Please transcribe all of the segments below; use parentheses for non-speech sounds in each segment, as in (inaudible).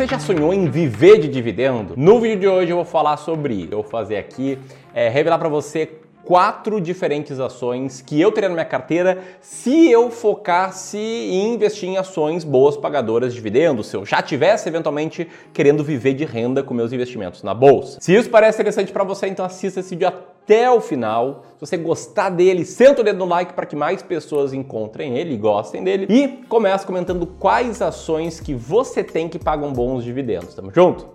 Você já sonhou em viver de dividendo? No vídeo de hoje eu vou falar sobre, eu vou fazer aqui, é, revelar para você quatro diferentes ações que eu teria na minha carteira se eu focasse em investir em ações boas pagadoras de dividendos, se eu já tivesse eventualmente querendo viver de renda com meus investimentos na bolsa. Se isso parece interessante para você, então assista esse vídeo até o final. Se você gostar dele, senta o dedo no like para que mais pessoas encontrem ele e gostem dele e começa comentando quais ações que você tem que pagam bons dividendos. Tamo junto?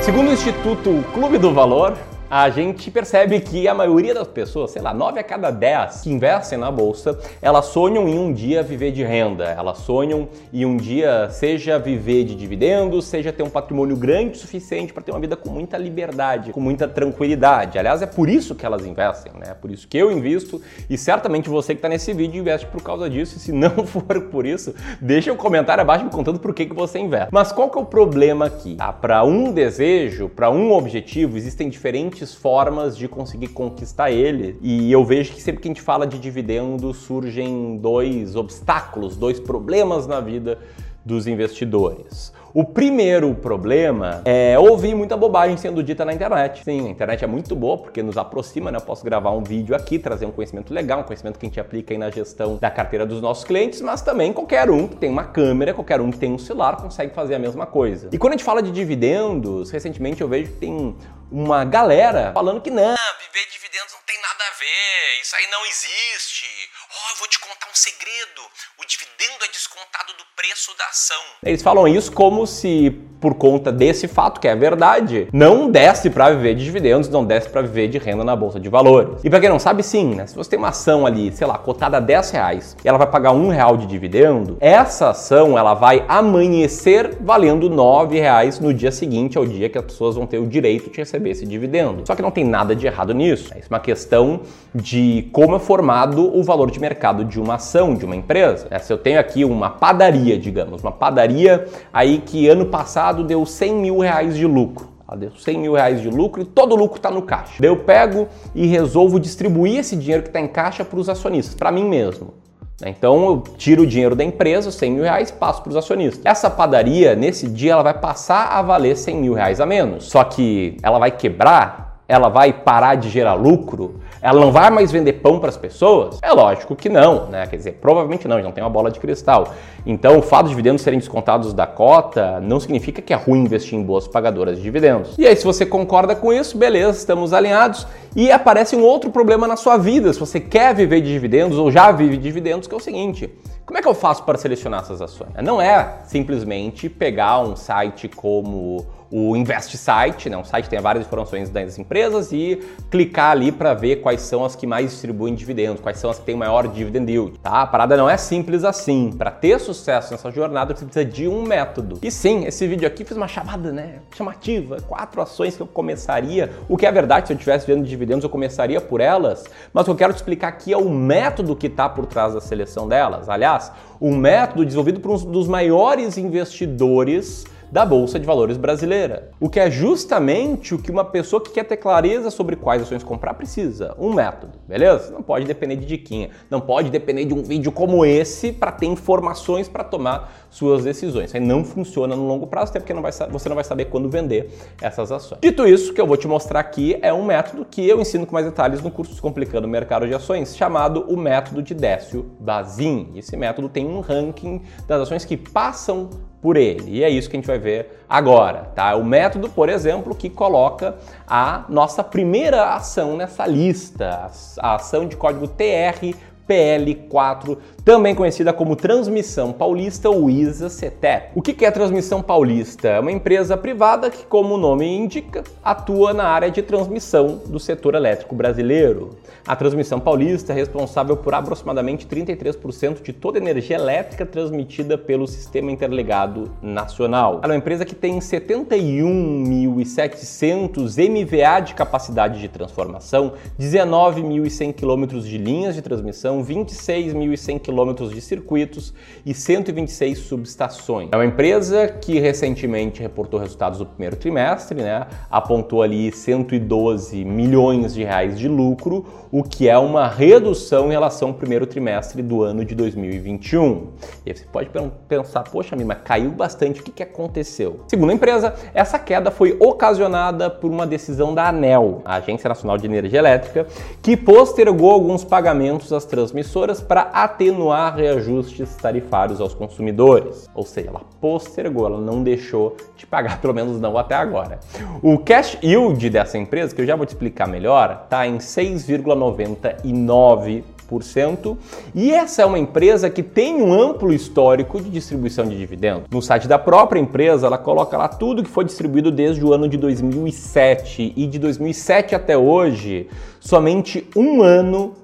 Segundo o Instituto Clube do Valor, a gente percebe que a maioria das pessoas, sei lá, 9 a cada 10 que investem na bolsa, elas sonham em um dia viver de renda, elas sonham em um dia seja viver de dividendos, seja ter um patrimônio grande o suficiente para ter uma vida com muita liberdade, com muita tranquilidade. Aliás, é por isso que elas investem, né? É por isso que eu invisto e certamente você que está nesse vídeo investe por causa disso. E se não (laughs) for por isso, deixa um comentário abaixo me contando por que, que você investe. Mas qual que é o problema aqui? Tá? Para um desejo, para um objetivo, existem diferentes diferentes formas de conseguir conquistar ele. E eu vejo que sempre que a gente fala de dividendo, surgem dois obstáculos, dois problemas na vida dos investidores. O primeiro problema é ouvir muita bobagem sendo dita na internet. Sim, a internet é muito boa porque nos aproxima, né? Eu posso gravar um vídeo aqui, trazer um conhecimento legal, um conhecimento que a gente aplica aí na gestão da carteira dos nossos clientes, mas também qualquer um que tem uma câmera, qualquer um que tem um celular consegue fazer a mesma coisa. E quando a gente fala de dividendos, recentemente eu vejo que tem uma galera falando que não, viver dividendos não tem nada a ver, isso aí não existe. Oh, eu vou te contar um segredo. O dividendo é descontado do preço da ação. Eles falam isso como se, por conta desse fato, que é verdade, não desse para viver de dividendos, não desse para viver de renda na bolsa de valores. E para quem não sabe, sim, né? Se você tem uma ação ali, sei lá, cotada a 10 reais, e ela vai pagar um real de dividendo, essa ação ela vai amanhecer valendo 9 reais no dia seguinte ao dia que as pessoas vão ter o direito de receber esse dividendo. Só que não tem nada de errado nisso. É uma questão de como é formado o valor de mercado de uma ação, de uma empresa. É, se eu tenho aqui uma padaria, digamos, uma padaria aí que ano passado deu 100 mil reais de lucro. Ela deu 100 mil reais de lucro e todo o lucro está no caixa. Daí eu pego e resolvo distribuir esse dinheiro que está em caixa para os acionistas, para mim mesmo. Então eu tiro o dinheiro da empresa, 100 mil reais, passo para os acionistas. Essa padaria, nesse dia, ela vai passar a valer 100 mil reais a menos. Só que ela vai quebrar ela vai parar de gerar lucro? Ela não vai mais vender pão para as pessoas? É lógico que não, né? Quer dizer, provavelmente não, a gente não tem uma bola de cristal. Então, o fato de dividendos serem descontados da cota não significa que é ruim investir em boas pagadoras de dividendos. E aí, se você concorda com isso, beleza, estamos alinhados. E aparece um outro problema na sua vida, se você quer viver de dividendos ou já vive de dividendos, que é o seguinte: como é que eu faço para selecionar essas ações? Não é simplesmente pegar um site como o Invest Site, né? um site que tem várias informações das empresas e clicar ali para ver quais são as que mais distribuem dividendos, quais são as que têm maior dividend yield. Tá? A parada não é simples assim. Para ter sucesso nessa jornada, você precisa de um método. E sim, esse vídeo aqui fez uma chamada né, chamativa, quatro ações que eu começaria. O que é verdade, se eu estivesse vendo dividendos, eu começaria por elas. Mas o que eu quero te explicar aqui é o método que está por trás da seleção delas. Aliás, um método desenvolvido por um dos maiores investidores da Bolsa de Valores brasileira. O que é justamente o que uma pessoa que quer ter clareza sobre quais ações comprar precisa. Um método, beleza? Não pode depender de diquinha, não pode depender de um vídeo como esse para ter informações para tomar suas decisões. Isso aí não funciona no longo prazo, até porque não vai, você não vai saber quando vender essas ações. Dito isso, o que eu vou te mostrar aqui é um método que eu ensino com mais detalhes no curso Descomplicando o Mercado de Ações, chamado o método de Décio Bazin. Esse método tem um ranking das ações que passam por ele. E é isso que a gente vai ver agora, tá? O método, por exemplo, que coloca a nossa primeira ação nessa lista, a ação de código TR PL4, também conhecida como Transmissão Paulista ou ISA-CETEP. O que é Transmissão Paulista? É uma empresa privada que, como o nome indica, atua na área de transmissão do setor elétrico brasileiro. A Transmissão Paulista é responsável por aproximadamente 33% de toda a energia elétrica transmitida pelo Sistema Interligado Nacional. Ela é uma empresa que tem 71.700 MVA de capacidade de transformação, 19.100 quilômetros de linhas de transmissão, são 26.100 quilômetros de circuitos e 126 subestações. É uma empresa que recentemente reportou resultados do primeiro trimestre, né? apontou ali 112 milhões de reais de lucro, o que é uma redução em relação ao primeiro trimestre do ano de 2021. E aí você pode pensar, poxa, mas caiu bastante, o que, que aconteceu? Segundo a empresa, essa queda foi ocasionada por uma decisão da ANEL, a Agência Nacional de Energia Elétrica, que postergou alguns pagamentos às transmissoras para atenuar reajustes tarifários aos consumidores. Ou seja, ela postergou, ela não deixou de pagar, (laughs) pelo menos não até agora. O cash yield dessa empresa, que eu já vou te explicar melhor, está em 6,99%. E essa é uma empresa que tem um amplo histórico de distribuição de dividendos. No site da própria empresa, ela coloca lá tudo que foi distribuído desde o ano de 2007 e de 2007 até hoje, somente um ano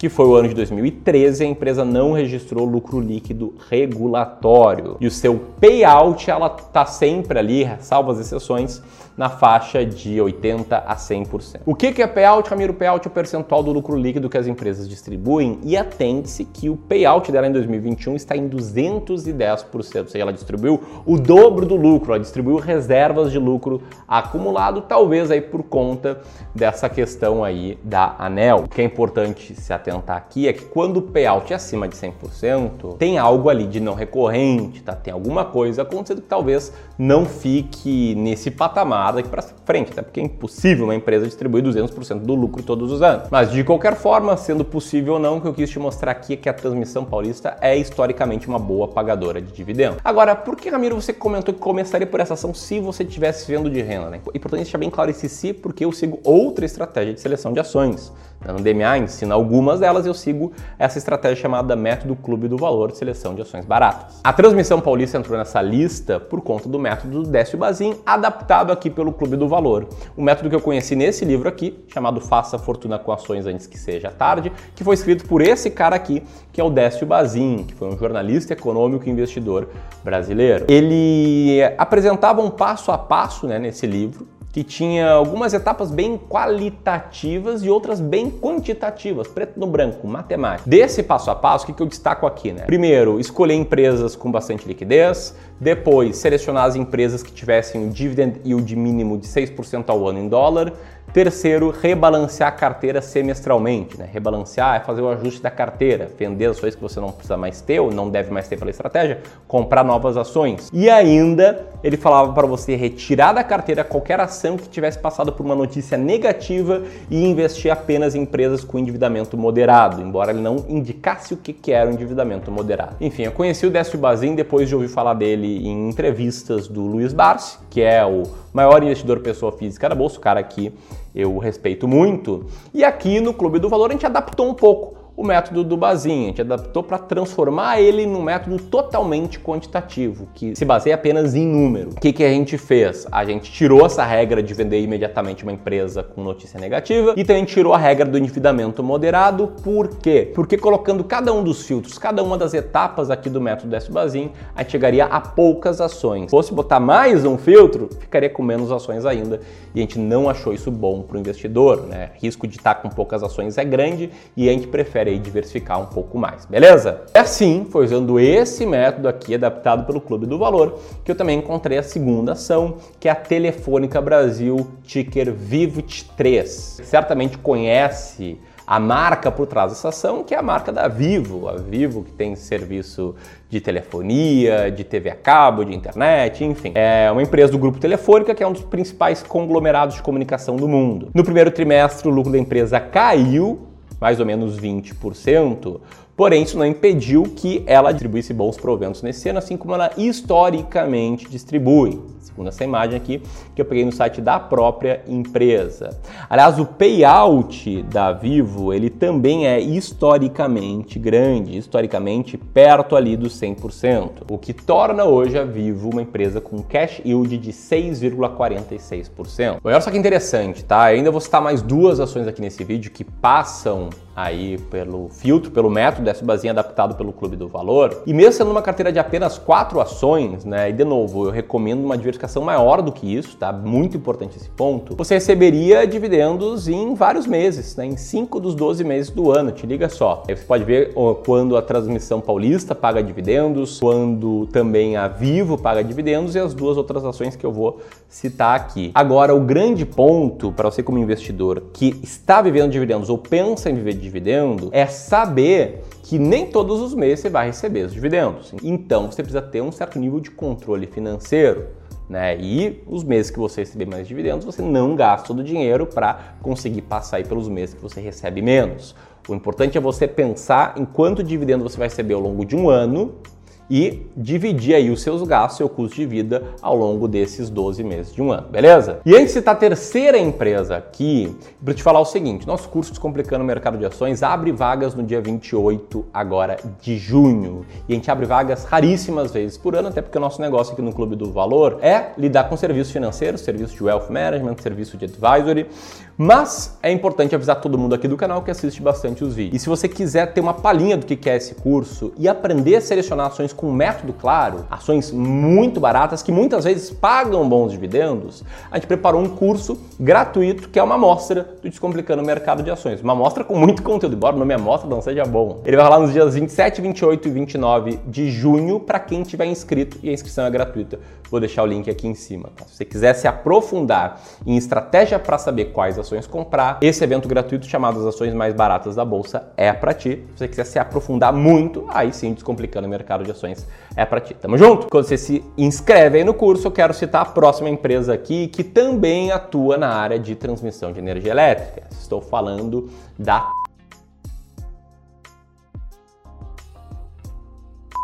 que foi o ano de 2013, a empresa não registrou lucro líquido regulatório. E o seu payout, ela está sempre ali, salvo as exceções, na faixa de 80 a 100%. O que é payout, Ramiro? Payout é o percentual do lucro líquido que as empresas distribuem e atende-se que o payout dela em 2021 está em 210%, ou seja, ela distribuiu o dobro do lucro, ela distribuiu reservas de lucro acumulado, talvez aí por conta dessa questão aí da ANEL. Que é importante se atentar aqui é que quando o payout é acima de 100%, tem algo ali de não recorrente, tá? Tem alguma coisa acontecendo que talvez não fique nesse patamar daqui para frente, até porque é impossível uma empresa distribuir 200% do lucro todos os anos. Mas de qualquer forma, sendo possível ou não, o que eu quis te mostrar aqui é que a transmissão paulista é historicamente uma boa pagadora de dividendos. Agora, por que, Ramiro, você comentou que começaria por essa ação se você estivesse vendo de renda? Né? Importante deixar bem claro esse se, porque eu sigo outra estratégia de seleção de ações. No DMA ensina algumas delas, eu sigo essa estratégia chamada Método Clube do Valor de Seleção de Ações Baratas. A Transmissão Paulista entrou nessa lista por conta do método do Décio Bazin, adaptado aqui pelo Clube do Valor. O método que eu conheci nesse livro aqui, chamado Faça Fortuna com Ações Antes que Seja Tarde, que foi escrito por esse cara aqui, que é o Décio Bazin, que foi um jornalista econômico e investidor brasileiro. Ele apresentava um passo a passo né, nesse livro, que tinha algumas etapas bem qualitativas e outras bem quantitativas, preto no branco, matemática. Desse passo a passo, o que, eu destaco aqui, né? Primeiro, escolher empresas com bastante liquidez, depois, selecionar as empresas que tivessem um dividend yield mínimo de 6% ao ano em dólar, Terceiro, rebalancear a carteira semestralmente. Né? Rebalancear é fazer o ajuste da carteira, vender ações que você não precisa mais ter ou não deve mais ter pela estratégia, comprar novas ações. E ainda, ele falava para você retirar da carteira qualquer ação que tivesse passado por uma notícia negativa e investir apenas em empresas com endividamento moderado, embora ele não indicasse o que era o endividamento moderado. Enfim, eu conheci o Décio Bazin depois de ouvir falar dele em entrevistas do Luiz Barsi, que é o maior investidor pessoa física da bolsa, o cara que eu respeito muito. E aqui no Clube do Valor a gente adaptou um pouco o método do Bazin. A gente adaptou para transformar ele num método totalmente quantitativo, que se baseia apenas em número. O que, que a gente fez? A gente tirou essa regra de vender imediatamente uma empresa com notícia negativa e também tirou a regra do endividamento moderado. Por quê? Porque colocando cada um dos filtros, cada uma das etapas aqui do método S Bazin, a gente chegaria a poucas ações. Se fosse botar mais um filtro, ficaria com menos ações ainda e a gente não achou isso bom para o investidor. Né? Risco de estar com poucas ações é grande e a gente prefere aí diversificar um pouco mais, beleza? É assim, foi usando esse método aqui, adaptado pelo Clube do Valor, que eu também encontrei a segunda ação, que é a Telefônica Brasil, ticker VIVT3. Certamente conhece a marca por trás dessa ação, que é a marca da Vivo, a Vivo que tem serviço de telefonia, de TV a cabo, de internet, enfim. É uma empresa do grupo Telefônica que é um dos principais conglomerados de comunicação do mundo. No primeiro trimestre, o lucro da empresa caiu mais ou menos 20%, porém isso não impediu que ela distribuísse bons proventos nesse ano, assim como ela historicamente distribui segundo essa imagem aqui, que eu peguei no site da própria empresa. Aliás, o payout da Vivo, ele também é historicamente grande, historicamente perto ali dos 100%, o que torna hoje a Vivo uma empresa com cash yield de 6,46%. Olha só que interessante, tá? Eu ainda vou citar mais duas ações aqui nesse vídeo que passam aí pelo filtro, pelo método dessa basinha adaptado pelo Clube do Valor. E mesmo sendo uma carteira de apenas quatro ações, né? E de novo, eu recomendo uma diversificação maior do que isso, tá? Muito importante esse ponto. Você receberia dividendos em vários meses, né? Em 5 dos 12 meses do ano, te liga só. Aí você pode ver quando a transmissão paulista paga dividendos, quando também a Vivo paga dividendos e as duas outras ações que eu vou citar aqui. Agora, o grande ponto para você como investidor que está vivendo dividendos ou pensa em viver de dividendo é saber que nem todos os meses você vai receber os dividendos. Então, você precisa ter um certo nível de controle financeiro. Né? E os meses que você receber mais dividendos, você não gasta todo o dinheiro para conseguir passar pelos meses que você recebe menos. O importante é você pensar em quanto dividendo você vai receber ao longo de um ano e dividir aí os seus gastos, seu custo de vida ao longo desses 12 meses de um ano, beleza? E antes de citar a terceira empresa aqui, para te falar o seguinte, nosso curso Descomplicando o Mercado de Ações abre vagas no dia 28 agora de junho. E a gente abre vagas raríssimas vezes por ano, até porque o nosso negócio aqui no Clube do Valor é lidar com serviços financeiros, serviço de wealth management, serviço de advisory, mas é importante avisar todo mundo aqui do canal que assiste bastante os vídeos. E se você quiser ter uma palhinha do que é esse curso e aprender a selecionar ações com método claro, ações muito baratas que muitas vezes pagam bons dividendos, a gente preparou um curso gratuito que é uma amostra do Descomplicando o Mercado de Ações. Uma amostra com muito conteúdo, embora o nome amostra não seja bom. Ele vai rolar nos dias 27, 28 e 29 de junho para quem tiver inscrito e a inscrição é gratuita. Vou deixar o link aqui em cima. Tá? Se você quiser se aprofundar em estratégia para saber quais ações comprar, esse evento gratuito chamado As Ações Mais Baratas da Bolsa é para ti. Se você quiser se aprofundar muito, aí sim, Descomplicando o Mercado de Ações é para ti. Tamo junto? Quando você se inscreve aí no curso, eu quero citar a próxima empresa aqui que também atua na área de transmissão de energia elétrica. Estou falando da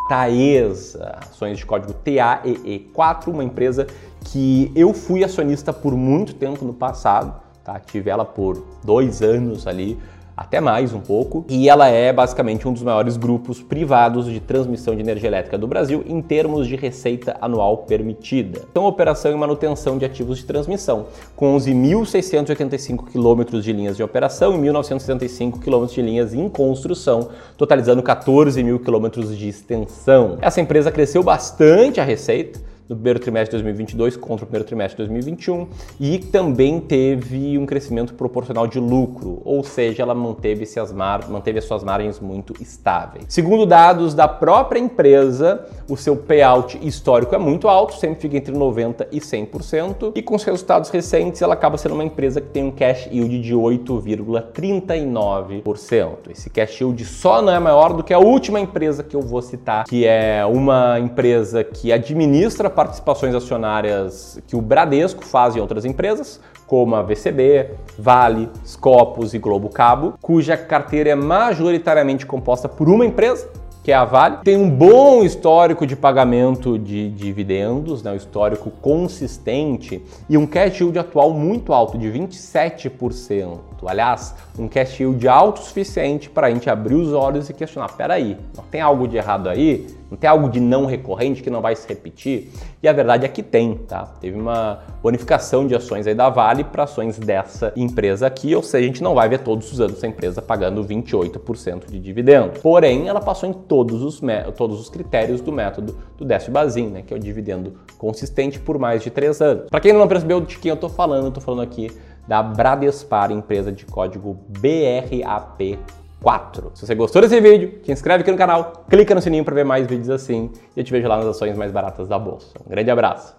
Taesa, ações de código TAEE4, uma empresa que eu fui acionista por muito tempo no passado, tá? Tive ela por dois anos ali, até mais um pouco, e ela é basicamente um dos maiores grupos privados de transmissão de energia elétrica do Brasil em termos de receita anual permitida. Então, operação e manutenção de ativos de transmissão, com 11.685 quilômetros de linhas de operação e 1.975 quilômetros de linhas em construção, totalizando 14 mil quilômetros de extensão. Essa empresa cresceu bastante a receita, no primeiro trimestre de 2022 contra o primeiro trimestre de 2021 e também teve um crescimento proporcional de lucro, ou seja, ela manteve, as mar... manteve as suas margens muito estáveis. Segundo dados da própria empresa, o seu payout histórico é muito alto, sempre fica entre 90% e 100%, e com os resultados recentes ela acaba sendo uma empresa que tem um cash yield de 8,39%. Esse cash yield só não é maior do que a última empresa que eu vou citar, que é uma empresa que administra participações acionárias que o Bradesco faz em outras empresas, como a VCB, Vale, Scopus e Globo Cabo, cuja carteira é majoritariamente composta por uma empresa, que é a Vale. Tem um bom histórico de pagamento de dividendos, né, um histórico consistente e um cash yield atual muito alto, de 27%. Aliás, um cash yield alto o suficiente para a gente abrir os olhos e questionar: peraí, tem algo de errado aí? Não tem algo de não recorrente que não vai se repetir? E a verdade é que tem, tá? Teve uma bonificação de ações aí da Vale para ações dessa empresa aqui, ou seja, a gente não vai ver todos os anos essa empresa pagando 28% de dividendo. Porém, ela passou em todos os, todos os critérios do método do Décio Bazin, né? Que é o dividendo consistente por mais de três anos. Para quem não percebeu de quem eu estou falando, eu tô falando aqui da Bradespar, empresa de código BRAP 4. Se você gostou desse vídeo, te inscreve aqui no canal, clica no sininho para ver mais vídeos assim e eu te vejo lá nas ações mais baratas da bolsa. Um grande abraço!